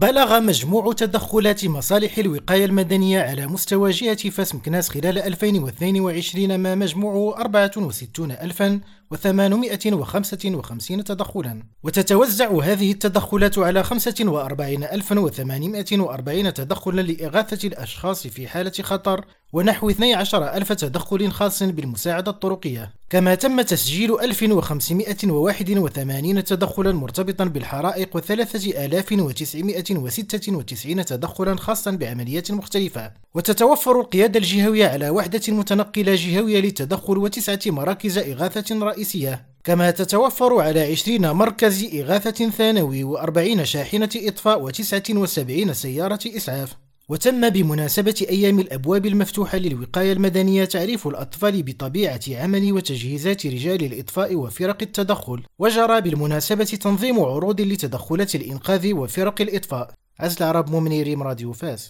بلغ مجموع تدخلات مصالح الوقاية المدنية على مستوى جهة فاس مكناس خلال 2022 ما مجموعه 64855 تدخلا. وتتوزع هذه التدخلات على 45840 تدخلا لإغاثة الأشخاص في حالة خطر ونحو 12000 تدخل خاص بالمساعدة الطرقية. كما تم تسجيل 1581 تدخلا مرتبطا بالحرائق و3996 تدخلا خاصا بعمليات مختلفة. وتتوفر القيادة الجهوية على وحدة متنقلة جهوية للتدخل وتسعة مراكز إغاثة رئيسية. كما تتوفر على 20 مركز إغاثة ثانوي و40 شاحنة إطفاء و79 سيارة إسعاف. وتم بمناسبة أيام الأبواب المفتوحة للوقاية المدنية تعريف الأطفال بطبيعة عمل وتجهيزات رجال الإطفاء وفرق التدخل وجرى بالمناسبة تنظيم عروض لتدخلات الإنقاذ وفرق الإطفاء. عزل عرب مؤمني ريم راديو فاس